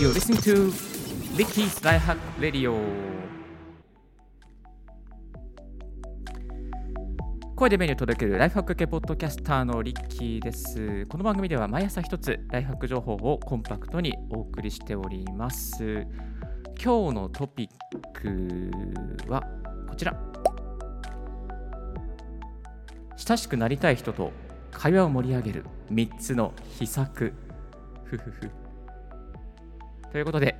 You're listening to Ricky's Life Hack Radio. 声でメニュー届けるライフハック系ポッドキャスターのリッキーです。この番組では毎朝一つライフハック情報をコンパクトにお送りしております。今日のトピックはこちら。親しくなりたい人と会話を盛り上げる3つの秘策。ふふふ。ということで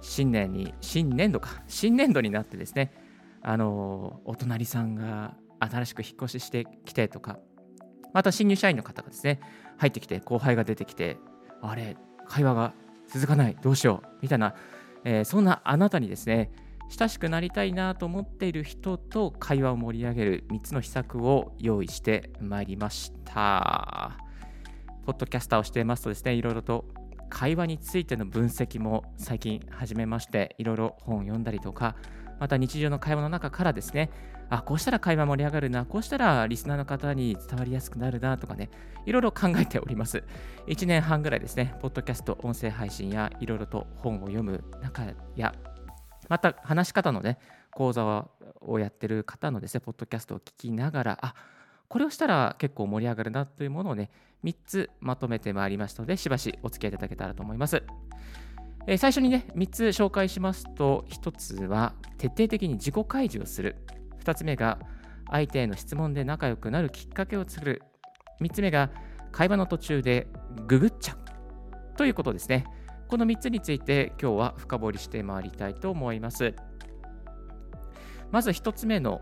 新年に新年度か新年度になってですねあのお隣さんが新しく引っ越ししてきてとかまた新入社員の方がですね入ってきて後輩が出てきてあれ会話が続かないどうしようみたいな、えー、そんなあなたにですね親しくなりたいなと思っている人と会話を盛り上げる3つの秘策を用意してまいりました。ポッドキャスターをしていますとですね、いろいろと会話についての分析も最近始めまして、いろいろ本を読んだりとか、また日常の会話の中からですね、あ、こうしたら会話盛り上がるな、こうしたらリスナーの方に伝わりやすくなるなとかね、いろいろ考えております。1年半ぐらいですね、ポッドキャスト、音声配信やいろいろと本を読む中や、また話し方のね、講座をやってる方のですね、ポッドキャストを聞きながら、あこれをしたら結構盛り上がるなというものをね、3つまとめてまいりましたので、しばしお付き合いいただけたらと思います。えー、最初にね、3つ紹介しますと、1つは徹底的に自己開示をする。2つ目が相手への質問で仲良くなるきっかけを作る。3つ目が会話の途中でググっちゃう。ということですね。この3つについて今日は深掘りしてまいりたいと思います。まず1つ目の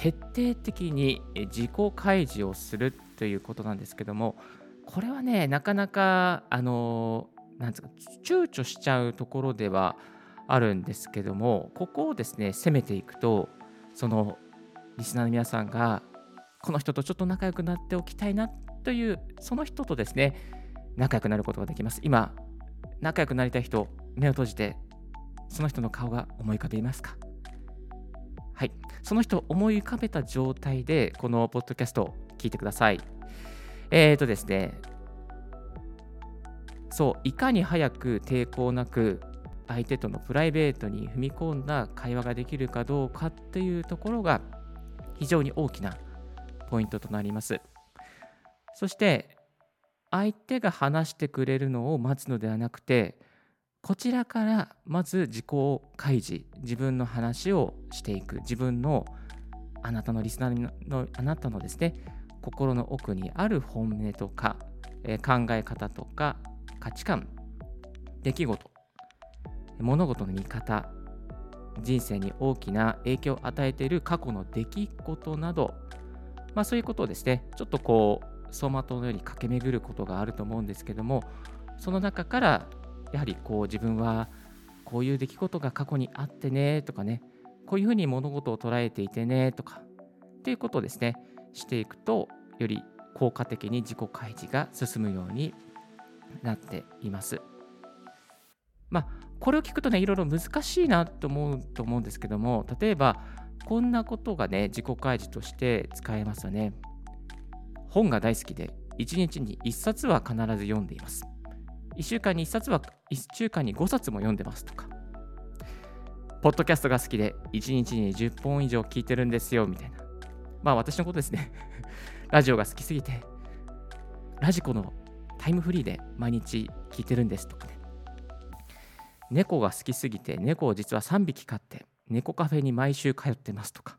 徹底的に自己開示をするということなんですけどもこれはねなかなかあのなんですか躊躇しちゃうところではあるんですけどもここをですね攻めていくとそのリスナーの皆さんがこの人とちょっと仲良くなっておきたいなというその人とですね仲良くなることができます。今仲良くなりたい人目を閉じてその人の顔が思い浮かべますか？はい、その人を思い浮かべた状態で、このポッドキャストを聞いてください。えっ、ー、とですね、そう、いかに早く抵抗なく相手とのプライベートに踏み込んだ会話ができるかどうかっていうところが非常に大きなポイントとなります。そして、相手が話してくれるのを待つのではなくて、こちらからまず自己開示自分の話をしていく自分のあなたのリスナーのあなたのですね心の奥にある本音とか、え、考え方とか価値観出来事物事の見方人生に大きな影響を与えている過去の出来事など、まあ、そういうことをですねちょっとこう走馬灯のように駆け巡ることがあると思うんですけどもその中からやはりこう自分はこういう出来事が過去にあってねとかねこういうふうに物事を捉えていてねとかっていうことをですねしていくとより効果的に自己開示が進むようになっています。まあこれを聞くとねいろいろ難しいなと思うと思うんですけども例えばこんなことがね自己開示として使えますよね。本が大好きで1日に1冊は必ず読んでいます。1週間に1冊は1週間に5冊も読んでますとか、ポッドキャストが好きで1日に10本以上聞いてるんですよみたいな。まあ私のことですね。ラジオが好きすぎて、ラジコのタイムフリーで毎日聞いてるんですとかね。猫が好きすぎて猫を実は3匹飼って猫カフェに毎週通ってますとか。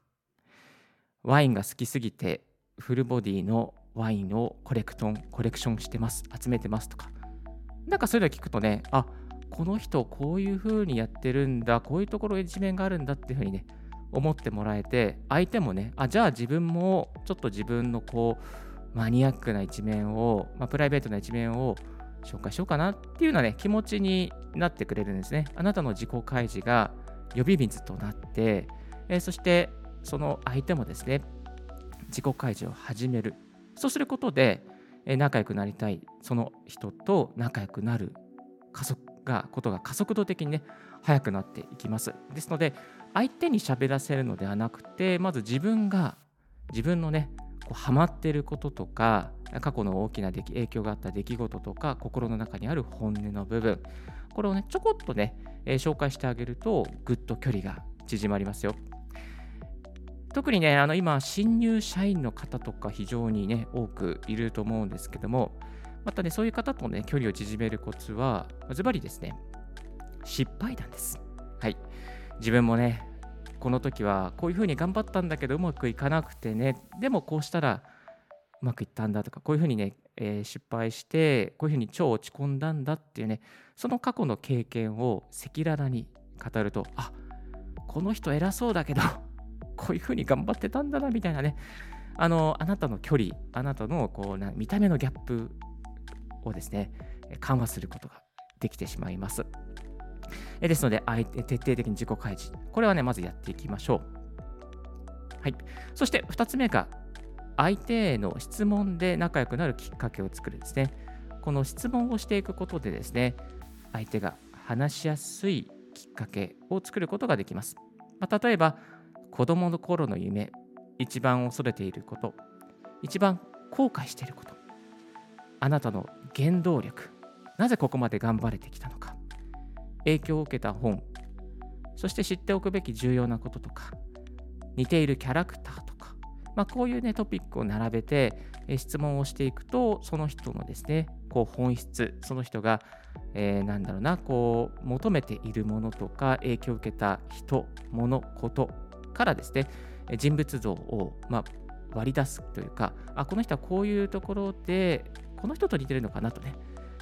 ワインが好きすぎてフルボディのワインをコレクトンコレクションしてます集めてますとかなんかそういうの聞くとね、あこの人こういう風にやってるんだ、こういうところ一面があるんだっていう風にね、思ってもらえて、相手もね、あじゃあ自分もちょっと自分のこう、マニアックな一面を、まあ、プライベートな一面を紹介しようかなっていうようなね、気持ちになってくれるんですね。あなたの自己開示が呼び水となって、えー、そしてその相手もですね、自己開示を始める。そうすることで、仲良くなりたいその人と仲良くなる加速がことが加速度的にね早くなっていきます。ですので相手に喋らせるのではなくてまず自分が自分のねこうハマってることとか過去の大きな影響があった出来事とか心の中にある本音の部分これをねちょこっとね、えー、紹介してあげるとぐっと距離が縮まりますよ。特にねあの今新入社員の方とか非常にね多くいると思うんですけどもまたねそういう方とね距離を縮めるコツはズバリですね失敗談です。はい。自分もねこの時はこういうふうに頑張ったんだけどうまくいかなくてねでもこうしたらうまくいったんだとかこういうふうにね、えー、失敗してこういうふうに超落ち込んだんだっていうねその過去の経験を赤裸々に語るとあこの人偉そうだけどこういうふうに頑張ってたんだなみたいなねあのあなたの距離あなたのこうな見た目のギャップをですね緩和することができてしまいます。えですので、徹底的に自己開示。これはね、まずやっていきましょう。はい。そして2つ目が、相手への質問で仲良くなるきっかけを作るですね。この質問をしていくことでですね、相手が話しやすいきっかけを作ることができます。まあ、例えば、子供の頃の夢、一番恐れていること、一番後悔していること、あなたの原動力、なぜここまで頑張れてきたのか、影響を受けた本、そして知っておくべき重要なこととか、似ているキャラクターとか、まあ、こういうねトピックを並べて、質問をしていくと、その人のですね、こう本質、その人が、えー、なんだろうな、こう求めているものとか、影響を受けた人、物、ことからですね、人物像を、ま、割り出すというか、あ、この人はこういうところで、この人と似てるのかなとね、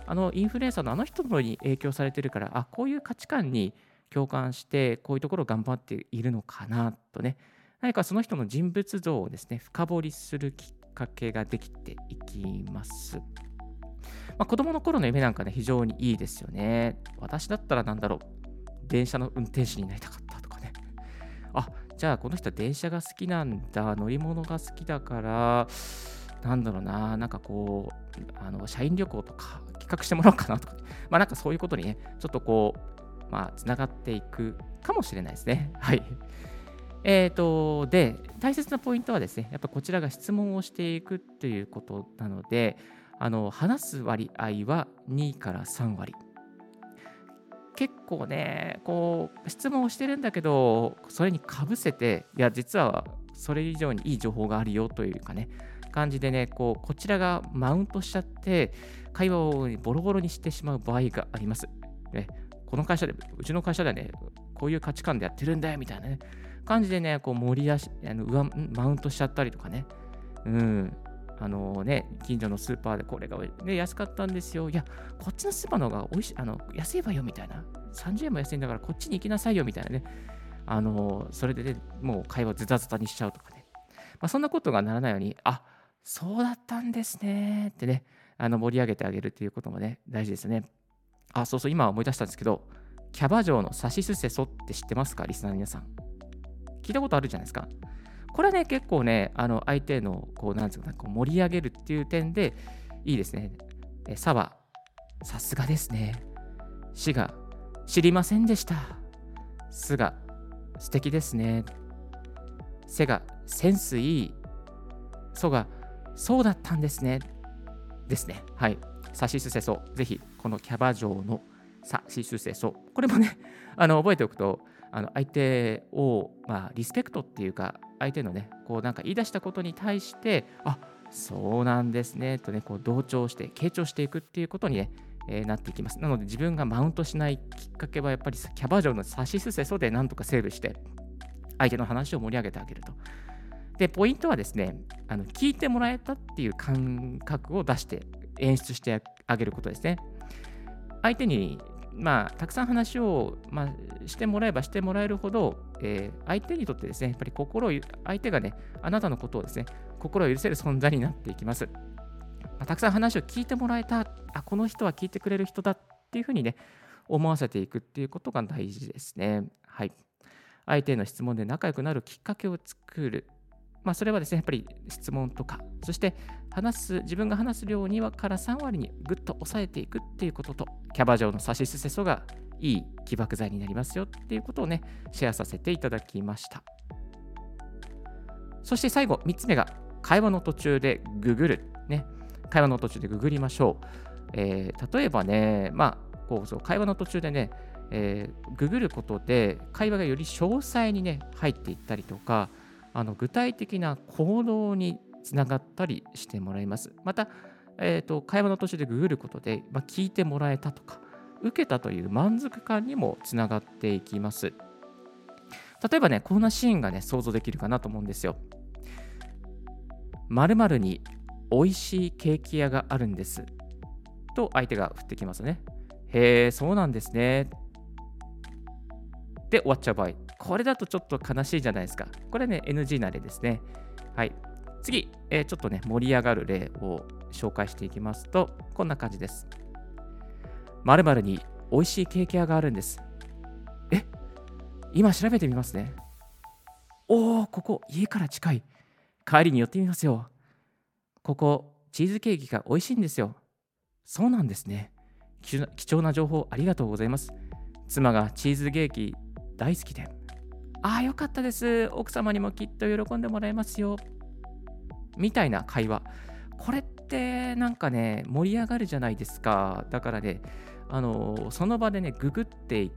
あのインフルエンサーのあの人のに影響されてるから、あ、こういう価値観に共感して、こういうところを頑張っているのかなとね、何かその人の人物像をですね、深掘りするきっかけができていきます。まあ、子供の頃の夢なんかね、非常にいいですよね。私だったらなんだろう、電車の運転手になりたかったとかね。あ、じゃあこの人は電車が好きなんだ、乗り物が好きだから、なんだろうな、なんかこう、あの社員旅行とか企画してもらおうかなとか、まあなんかそういうことにね、ちょっとこう、まあ、つながっていくかもしれないですね。はい。え、ー、と、で、大切なポイントはですね、やっぱこちらが質問をしていくっていうことなので、あの話す割合は2から3割。結構ね、こう、質問をしてるんだけど、それにかぶせて、いや、実はそれ以上にいい情報があるよというかね、感じでね、こう、こちらがマウントしちゃって、会話をボロボロにしてしまう場合があります。ね、この会社で、うちの会社ではね、こういう価値観でやってるんだよみたいなね、感じでね、こう盛り出し、あの上マウントしちゃったりとかね、うん、あのね、近所のスーパーでこれが、ね、安かったんですよ。いや、こっちのスーパーの方が美味し、あの安いわよみたいな。30円も安いんだからこっちに行きなさいよみたいなね。あのそれで、ね、もう会話ズタズタにしちゃうとかね。まあ、そんなことがならないように、あそうだったんですねってね、あの盛り上げてあげるっていうこともね、大事ですね。あ、そうそう、今思い出したんですけど、キャバ嬢のサシスセソって知ってますか？リスナーの皆さん。聞いたことあるじゃないですか。これはね、結構ね、あの相手のこう、なんですか、こう盛り上げるっていう点でいいですね。え、サバ、さすがですね。死が、知りませんでした。すが、素敵ですね。せが、センスいい。そが、そうだったんですね。ですね。はい。サシスセソ。ぜひ、このキャバ嬢のサシスセソ。これもね、あの覚えておくと、あの相手を、まあ、リスペクトっていうか、相手のね、こうなんか言い出したことに対して、あそうなんですね、とね、こう同調して、傾聴していくっていうことにね、えー、なっていきます。なので自分がマウントしないきっかけはやっぱりキャバ嬢のサシスセソでなんとかセーブして、相手の話を盛り上げてあげると。で、ポイントはですね、あの聞いてもらえたっていう感覚を出して演出してあげることですね。相手に、まあ、たくさん話を、まあ、してもらえばしてもらえるほど、えー、相手にとってですね、やっぱり心を、相手がね、あなたのことをですね、心を許せる存在になっていきます。まあ、たくさん話を聞いてもらえた、あ、この人は聞いてくれる人だっていうふうにね、思わせていくっていうことが大事ですね。はい。相手への質問で仲良くなるきっかけを作る。まあ、それはですね、やっぱり質問とか、そして話す、自分が話す量2話から3割にぐっと抑えていくっていうことと、キャバ嬢のサシスセソがいい起爆剤になりますよっていうことをね、シェアさせていただきました。そして最後、3つ目が、会話の途中でググる。ね。会話の途中でググりましょう。えー、例えばね、まあ、こうそう会話の途中でね、えー、ググることで会話がより詳細にね、入っていったりとか、あの具体的な行動につながったりしてもらいます。また、えーと、会話の途中でググることで、まあ、聞いてもらえたとか、受けたという満足感にもつながっていきます。例えばね、こんなシーンがね、想像できるかなと思うんですよ。〇〇に美味しいケーキ屋があるんです。と相手が振ってきますね。へえ、そうなんですね。で終わっちゃう場合。これだとちょっと悲しいじゃないですか。これね、NG な例ですね。はい。次、えー、ちょっとね、盛り上がる例を紹介していきますと、こんな感じです。〇〇に美味しいケーキ屋があるんです。え？今調べてみますね。おお、ここ家から近い。帰りに寄ってみますよ。ここ、チーズケーキが美味しいんですよ。そうなんですね。貴重な情報ありがとうございます。妻がチーズケーキ大好きで。ああ、よかったです。奥様にもきっと喜んでもらえますよ。みたいな会話。これってなんかね、盛り上がるじゃないですか。だからね、あのその場でね、ググってい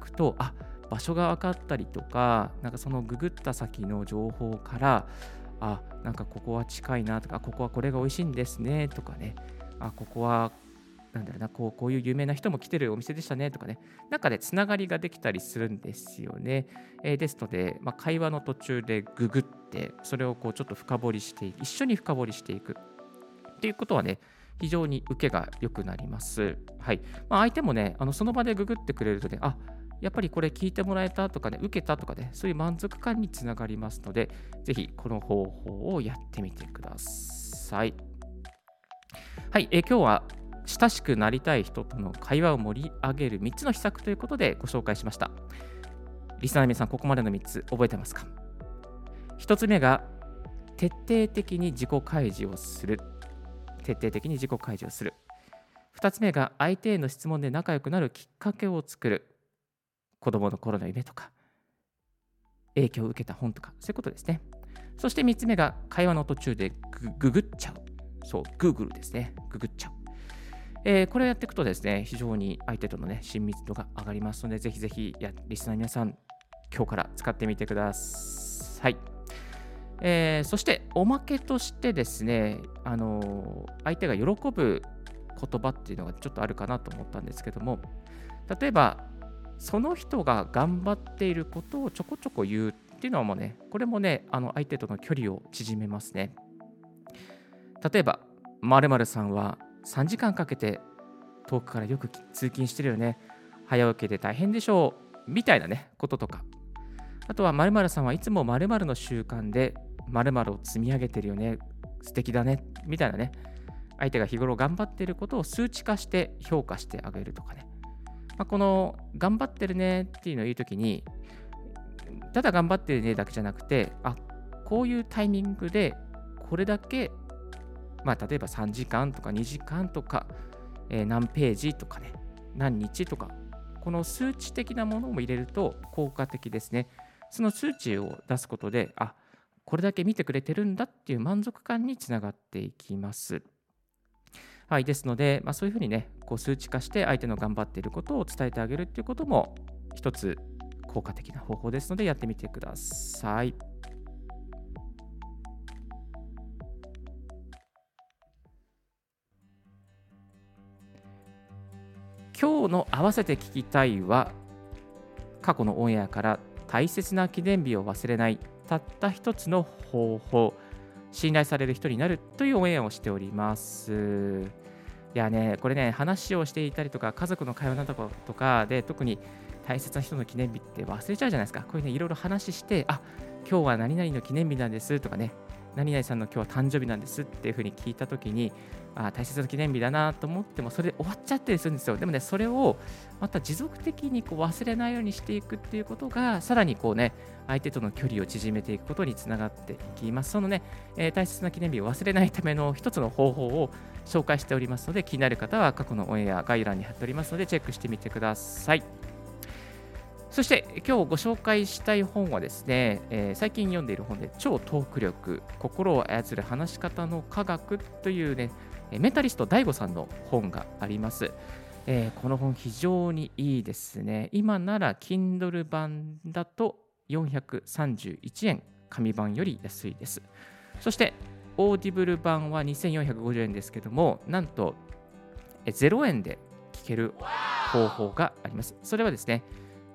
くと、あ場所が分かったりとか、なんかそのググった先の情報から、あなんかここは近いなとか、ここはこれが美味しいんですねとかね、あここはなんだろうなこうこういう有名な人も来てるお店でしたねとかね、なんかで、つながりができたりするんですよね。えー、ですので、まあ、会話の途中でググって、それをこうちょっと深掘りしていく、一緒に深掘りしていくっていうことはね、非常に受けが良くなります。はいまあ、相手もね、あのその場でググってくれるとね、あやっぱりこれ聞いてもらえたとかね、受けたとかね、そういう満足感につながりますので、ぜひこの方法をやってみてください。はい、え今日は親しくなりたい人との会話を盛り上げる3つの秘策ということでご紹介しました。リスナーの皆さん、ここまでの3つ覚えてますか ?1 つ目が徹底的に自己開示をする。徹底的に自己開示をする。2つ目が相手への質問で仲良くなるきっかけを作る。子供の頃の夢とか、影響を受けた本とか、そういうことですね。そして3つ目が会話の途中でググっちゃう。そう、Google ですね。ググっちゃう。えー、これをやっていくとですね、非常に相手とのね、親密度が上がりますので、ぜひぜひや、リスナーの皆さん、今日から使ってみてください。えー、そして、おまけとしてですね、あのー、相手が喜ぶ言葉っていうのがちょっとあるかなと思ったんですけども、例えば、その人が頑張っていることをちょこちょこ言うっていうのはもうね、これもね、あの相手との距離を縮めますね。例えば、〇〇さんは3時間かけて遠くからよく通勤してるよね。早起きで大変でしょう。みたいなね、こととか。あとは、〇〇さんはいつも〇〇の習慣で〇〇を積み上げてるよね。素敵だね。みたいなね。相手が日頃頑張ってることを数値化して評価してあげるとかね。まあ、この頑張ってるねっていうのを言うときに、ただ頑張ってるねだけじゃなくて、あこういうタイミングでこれだけ、まあ、例えば3時間とか2時間とか、えー、何ページとかね、何日とか、この数値的なものも入れると効果的ですね。その数値を出すことで、あこれだけ見てくれてるんだっていう満足感につながっていきます。はい、ですので、まあ、そういうふうにね、こう数値化して相手の頑張っていることを伝えてあげるっていうことも一つ効果的な方法ですのでやってみてください。今日の合わせて聞きたいは過去のオンエアから大切な記念日を忘れないたった一つの方法信頼される人になるという応援をしております。いやね、これね、話をしていたりとか、家族の会話などとかで、特に大切な人の記念日って忘れちゃうじゃないですか。こういうね、いろいろ話して、あ今日は何々の記念日なんですとかね、何々さんの今日は誕生日なんですっていうふうに聞いたときに、あ大切な記念日だなと思っても、それで終わっちゃったりするんですよ。でもね、それをまた持続的にこう忘れないようにしていくっていうことが、さらにこうね、相手との距離を縮めていくことにつながっていきます。そのね、えー、大切な記念日を忘れないための一つの方法を紹介しておりますので、気になる方は過去のオンエア概要欄に貼っておりますので、チェックしてみてください。そして今日ご紹介したい本はですね、えー、最近読んでいる本で超トーク力、心を操る話し方の科学というね、メンタリスト DAIGO さんの本があります。えー、この本非常にいいですね。今なら Kindle 版だと431円、紙版より安いです。そして、オーディブル版は2450円ですけども、なんと0円で聞ける方法があります。それはですね、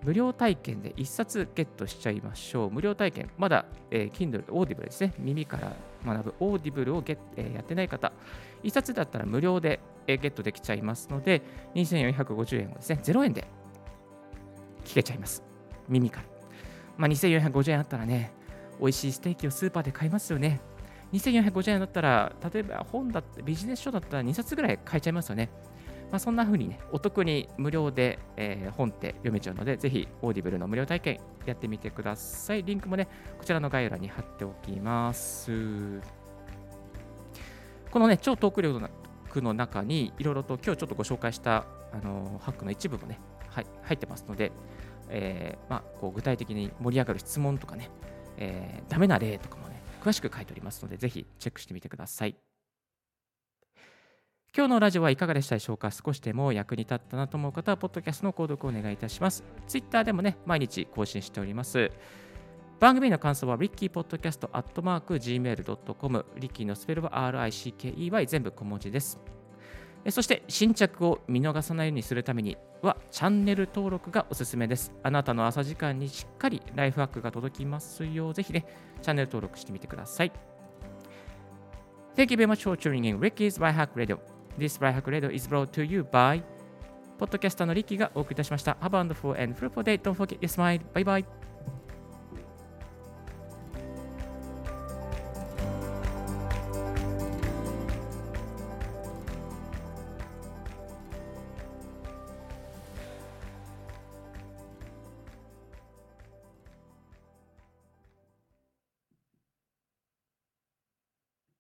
無料体験で1冊ゲットしちゃいましょう。無料体験、まだ、えー、Kindle、オーディブルですね。耳から学ぶ Audible をゲッ、えー、やってない方、1冊だったら無料で、えー、ゲットできちゃいますので、2450円をですね、0円で聞けちゃいます。耳から。まあ、2450円あったらね、美味しいステーキをスーパーで買いますよね。2450円だったら、例えば本だって、ビジネス書だったら2冊ぐらい買えちゃいますよね。まあ、そんな風にね、お得に無料で、えー、本って読めちゃうので、ぜひ、 Audible の無料体験やってみてください。リンクもね、こちらの概要欄に貼っておきます。このね、超トーク力の中に、いろいろと今日ちょっとご紹介したあのハックの一部もね、はい、入ってますので、えーまあ、こう具体的に盛り上がる質問とかね、えー、ダメな例とかもね、詳しく書いておりますので、ぜひチェックしてみてください。今日のラジオはいかがでしたでしょうか？少しでも役に立ったなと思う方は、ポッドキャストの購読をお願いいたします。Twitter でもね、毎日更新しております。番組の感想は、リッキーポッドキャストアットマーク Gmail.com、リッキーのスペルは RICKEY 全部小文字です。そして新着を見逃さないようにするためにはチャンネル登録がおすすめです。あなたの朝時間にしっかりライフハックが届きますよう、ぜひね、チャンネル登録してみてください。Thank you very much for tuning in Ricky's By Hack Radio. This Right Hack Radio is brought to you by ポッドキャスターのリッキーがお送りいたしました。Have a wonderful and fruitful day. Don't forget your smile. Bye bye.